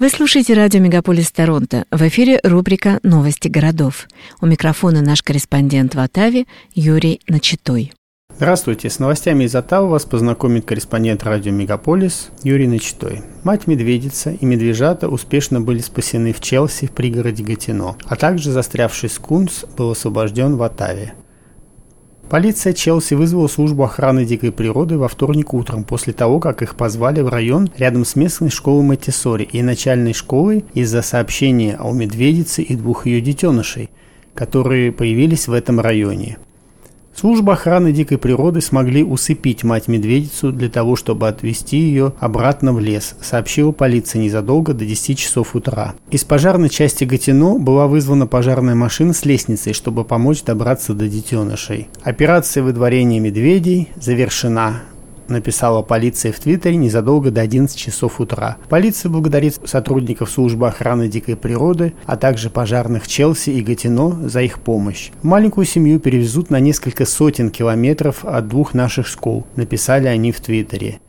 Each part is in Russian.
Вы слушаете радио «Мегаполис Торонто». В эфире рубрика «Новости городов». У микрофона наш корреспондент в Оттаве Юрий Начитой. Здравствуйте. С новостями из Оттавы вас познакомит корреспондент радио «Мегаполис» Юрий Начитой. Мать медведица и медвежата успешно были спасены в Челси в пригороде Гатино, а также застрявший скунс был освобожден в Оттаве. Полиция Челси вызвала службу охраны дикой природы во вторник утром, после того, как их позвали в район рядом с местной школой Матисори и начальной школой из-за сообщения о медведице и двух ее детенышей, которые появились в этом районе. Служба охраны дикой природы смогли усыпить мать-медведицу для того, чтобы отвезти ее обратно в лес, сообщила полиция незадолго до 10 часов утра. Из пожарной части Гатино была вызвана пожарная машина с лестницей, чтобы помочь добраться до детенышей. Операция выдворения медведей завершена написала полиция в Твиттере незадолго до 11 часов утра. Полиция благодарит сотрудников службы охраны дикой природы, а также пожарных Челси и Гатино за их помощь. Маленькую семью перевезут на несколько сотен километров от двух наших школ, написали они в Твиттере.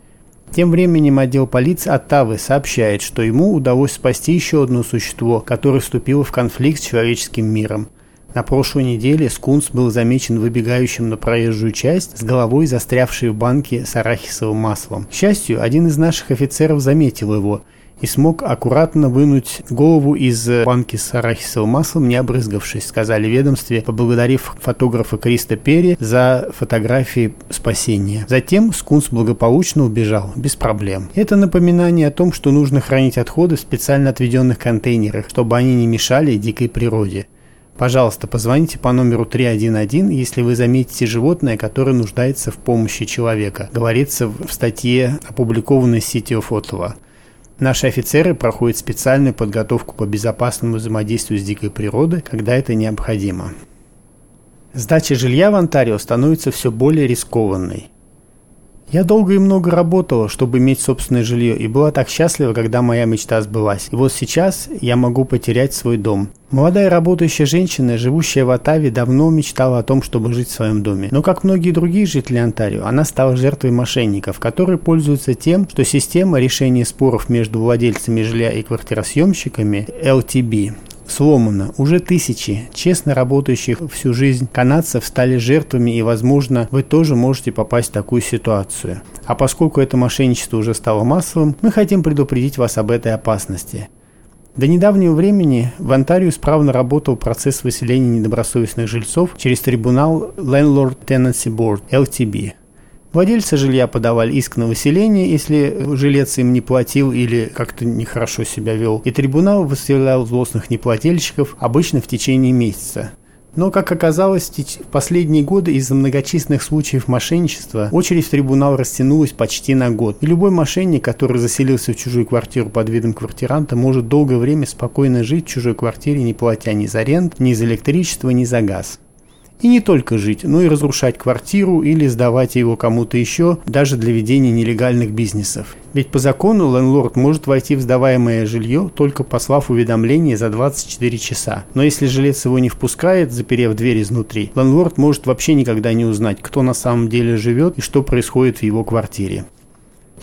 Тем временем отдел полиции Оттавы сообщает, что ему удалось спасти еще одно существо, которое вступило в конфликт с человеческим миром. На прошлой неделе скунс был замечен выбегающим на проезжую часть с головой застрявшей в банке с арахисовым маслом. К счастью, один из наших офицеров заметил его и смог аккуратно вынуть голову из банки с арахисовым маслом, не обрызгавшись, сказали ведомстве, поблагодарив фотографа Криста Перри за фотографии спасения. Затем скунс благополучно убежал, без проблем. Это напоминание о том, что нужно хранить отходы в специально отведенных контейнерах, чтобы они не мешали дикой природе. Пожалуйста, позвоните по номеру 311, если вы заметите животное, которое нуждается в помощи человека, говорится в статье, опубликованной в сети Офотова. Наши офицеры проходят специальную подготовку по безопасному взаимодействию с дикой природой, когда это необходимо. Сдача жилья в Онтарио становится все более рискованной. Я долго и много работала, чтобы иметь собственное жилье, и была так счастлива, когда моя мечта сбылась. И вот сейчас я могу потерять свой дом. Молодая работающая женщина, живущая в Оттаве, давно мечтала о том, чтобы жить в своем доме. Но, как многие другие жители Онтарио, она стала жертвой мошенников, которые пользуются тем, что система решения споров между владельцами жилья и квартиросъемщиками LTB сломано. Уже тысячи честно работающих всю жизнь канадцев стали жертвами и, возможно, вы тоже можете попасть в такую ситуацию. А поскольку это мошенничество уже стало массовым, мы хотим предупредить вас об этой опасности. До недавнего времени в Онтарио исправно работал процесс выселения недобросовестных жильцов через трибунал Landlord Tenancy Board, LTB. Владельцы жилья подавали иск на выселение, если жилец им не платил или как-то нехорошо себя вел, и трибунал выселял злостных неплательщиков обычно в течение месяца. Но, как оказалось, в последние годы из-за многочисленных случаев мошенничества очередь в трибунал растянулась почти на год. И любой мошенник, который заселился в чужую квартиру под видом квартиранта, может долгое время спокойно жить в чужой квартире, не платя ни за рент, ни за электричество, ни за газ. И не только жить, но и разрушать квартиру или сдавать его кому-то еще, даже для ведения нелегальных бизнесов. Ведь по закону лендлорд может войти в сдаваемое жилье, только послав уведомление за 24 часа. Но если жилец его не впускает, заперев дверь изнутри, лендлорд может вообще никогда не узнать, кто на самом деле живет и что происходит в его квартире.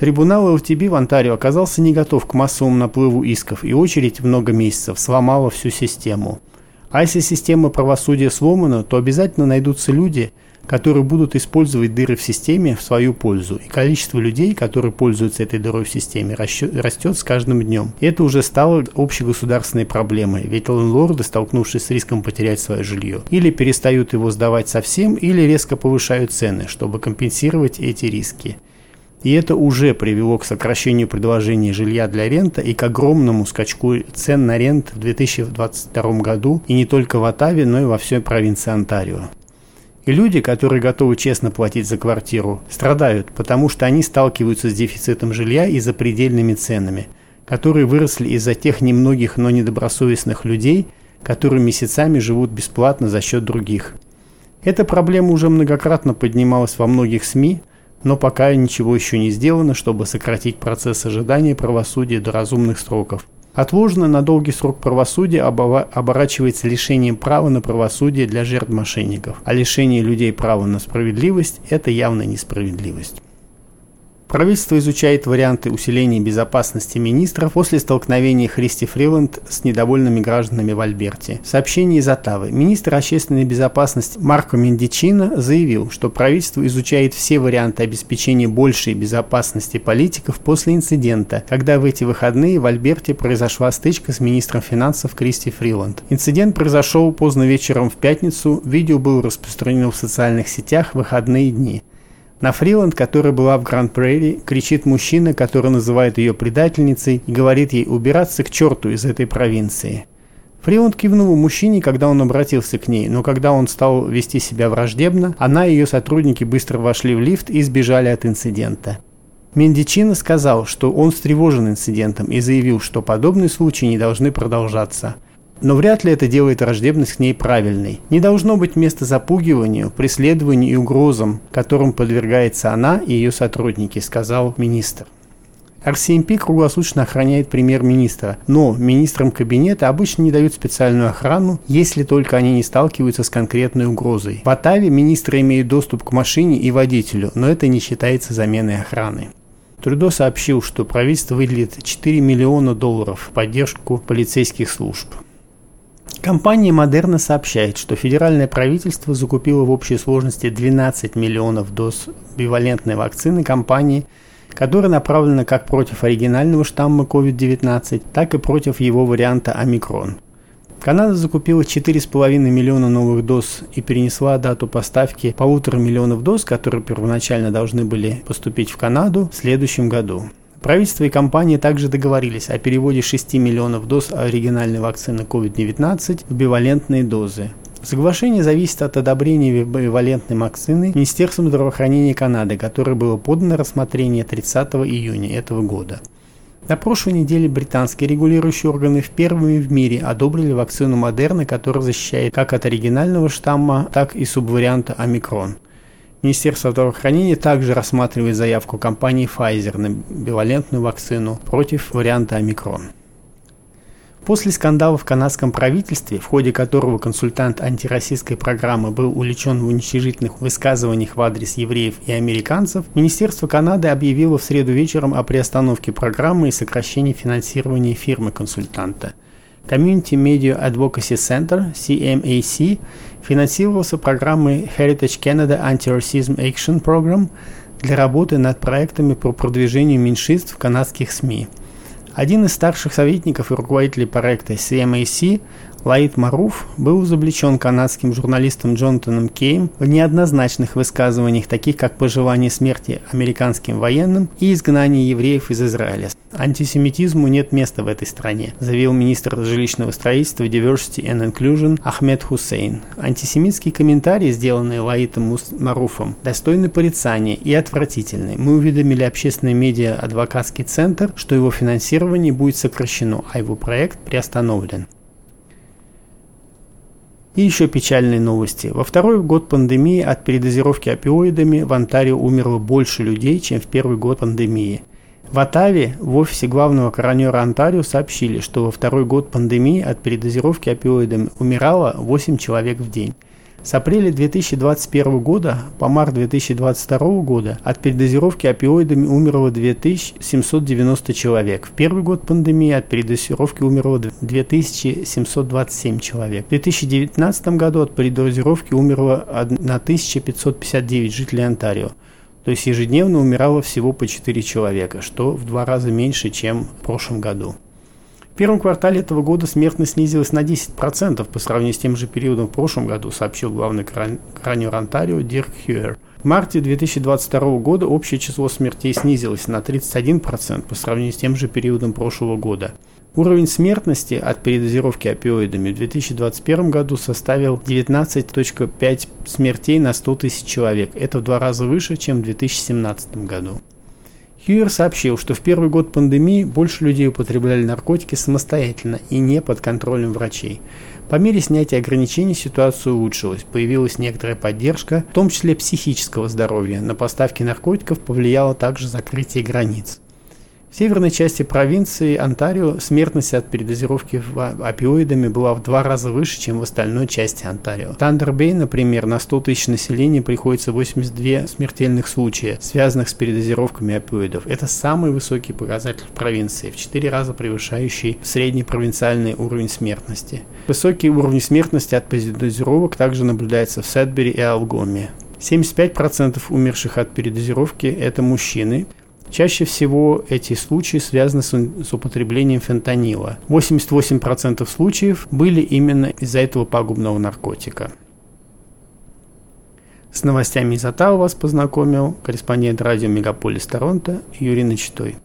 Трибунал ЛТБ в Онтарио оказался не готов к массовому наплыву исков, и очередь много месяцев сломала всю систему. А если система правосудия сломана, то обязательно найдутся люди, которые будут использовать дыры в системе в свою пользу. И количество людей, которые пользуются этой дырой в системе, растет с каждым днем. Это уже стало общегосударственной проблемой, ведь лендлорды, столкнувшись с риском потерять свое жилье, или перестают его сдавать совсем, или резко повышают цены, чтобы компенсировать эти риски. И это уже привело к сокращению предложения жилья для рента и к огромному скачку цен на рент в 2022 году и не только в Оттаве, но и во всей провинции Онтарио. И люди, которые готовы честно платить за квартиру, страдают, потому что они сталкиваются с дефицитом жилья и запредельными ценами, которые выросли из-за тех немногих, но недобросовестных людей, которые месяцами живут бесплатно за счет других. Эта проблема уже многократно поднималась во многих СМИ, но пока ничего еще не сделано, чтобы сократить процесс ожидания правосудия до разумных сроков. Отложено на долгий срок правосудия оборачивается лишением права на правосудие для жертв мошенников, а лишение людей права на справедливость – это явная несправедливость. Правительство изучает варианты усиления безопасности министров после столкновения Христи Фриланд с недовольными гражданами в Альберте. В сообщении из Оттавы министр общественной безопасности Марко Мендичино заявил, что правительство изучает все варианты обеспечения большей безопасности политиков после инцидента, когда в эти выходные в Альберте произошла стычка с министром финансов Кристи Фриланд. Инцидент произошел поздно вечером в пятницу, видео было распространено в социальных сетях в выходные дни. На Фриланд, которая была в Гранд-Прейри, кричит мужчина, который называет ее предательницей и говорит ей убираться к черту из этой провинции. Фриланд кивнула мужчине, когда он обратился к ней, но когда он стал вести себя враждебно, она и ее сотрудники быстро вошли в лифт и сбежали от инцидента. Мендичино сказал, что он встревожен инцидентом и заявил, что подобные случаи не должны продолжаться – но вряд ли это делает враждебность к ней правильной. Не должно быть места запугиванию, преследованию и угрозам, которым подвергается она и ее сотрудники, сказал министр. RCMP круглосуточно охраняет премьер-министра, но министрам кабинета обычно не дают специальную охрану, если только они не сталкиваются с конкретной угрозой. В Атаве министры имеют доступ к машине и водителю, но это не считается заменой охраны. Трудо сообщил, что правительство выделит 4 миллиона долларов в поддержку полицейских служб. Компания Модерна сообщает, что федеральное правительство закупило в общей сложности 12 миллионов доз бивалентной вакцины компании, которая направлена как против оригинального штамма COVID-19, так и против его варианта омикрон. Канада закупила 4,5 миллиона новых доз и перенесла дату поставки полутора миллионов доз, которые первоначально должны были поступить в Канаду в следующем году. Правительство и компания также договорились о переводе 6 миллионов доз оригинальной вакцины COVID-19 в бивалентные дозы. Соглашение зависит от одобрения бивалентной вакцины Министерством здравоохранения Канады, которое было подано рассмотрение 30 июня этого года. На прошлой неделе британские регулирующие органы впервые в мире одобрили вакцину Модерна, которая защищает как от оригинального штамма, так и субварианта омикрон – Министерство здравоохранения также рассматривает заявку компании Pfizer на бивалентную вакцину против варианта омикрон. После скандала в канадском правительстве, в ходе которого консультант антироссийской программы был увлечен в уничижительных высказываниях в адрес евреев и американцев, Министерство Канады объявило в среду вечером о приостановке программы и сокращении финансирования фирмы консультанта. Community Media Advocacy Center, CMAC, финансировался программой Heritage Canada Anti-Racism Action Program для работы над проектами по продвижению меньшинств в канадских СМИ. Один из старших советников и руководителей проекта CMAC Лаид Маруф был изобличен канадским журналистом Джонатаном Кейм в неоднозначных высказываниях, таких как пожелание смерти американским военным и изгнание евреев из Израиля. Антисемитизму нет места в этой стране, заявил министр жилищного строительства Diversity and Inclusion Ахмед Хусейн. Антисемитские комментарии, сделанные Лаитом Маруфом, достойны порицания и отвратительны. Мы уведомили общественный медиа адвокатский центр, что его финансирование будет сокращено, а его проект приостановлен. И еще печальные новости. Во второй год пандемии от передозировки опиоидами в Онтарио умерло больше людей, чем в первый год пандемии. В Оттаве в офисе главного коронера Онтарио сообщили, что во второй год пандемии от передозировки опиоидами умирало 8 человек в день. С апреля 2021 года по март 2022 года от передозировки опиоидами умерло 2790 человек. В первый год пандемии от передозировки умерло 2727 человек. В 2019 году от передозировки умерло 1559 жителей Онтарио. То есть ежедневно умирало всего по 4 человека, что в два раза меньше, чем в прошлом году первом квартале этого года смертность снизилась на 10% по сравнению с тем же периодом в прошлом году, сообщил главный кранер Онтарио Дирк Хьюер. В марте 2022 года общее число смертей снизилось на 31% по сравнению с тем же периодом прошлого года. Уровень смертности от передозировки опиоидами в 2021 году составил 19.5 смертей на 100 тысяч человек. Это в два раза выше, чем в 2017 году. Хьюер сообщил, что в первый год пандемии больше людей употребляли наркотики самостоятельно и не под контролем врачей. По мере снятия ограничений ситуация улучшилась, появилась некоторая поддержка, в том числе психического здоровья. На поставки наркотиков повлияло также закрытие границ. В северной части провинции Онтарио смертность от передозировки опиоидами была в два раза выше, чем в остальной части Онтарио. Тандербей, например, на 100 тысяч населения приходится 82 смертельных случая, связанных с передозировками опиоидов. Это самый высокий показатель в провинции, в 4 раза превышающий средний провинциальный уровень смертности. Высокий уровень смертности от передозировок также наблюдается в Сэдбери и Алгоме. 75% умерших от передозировки – это мужчины, Чаще всего эти случаи связаны с, с употреблением фентанила. 88% случаев были именно из-за этого пагубного наркотика. С новостями из Оттавы вас познакомил корреспондент радио «Мегаполис Торонто» Юрий Начитой.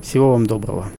Всего вам доброго.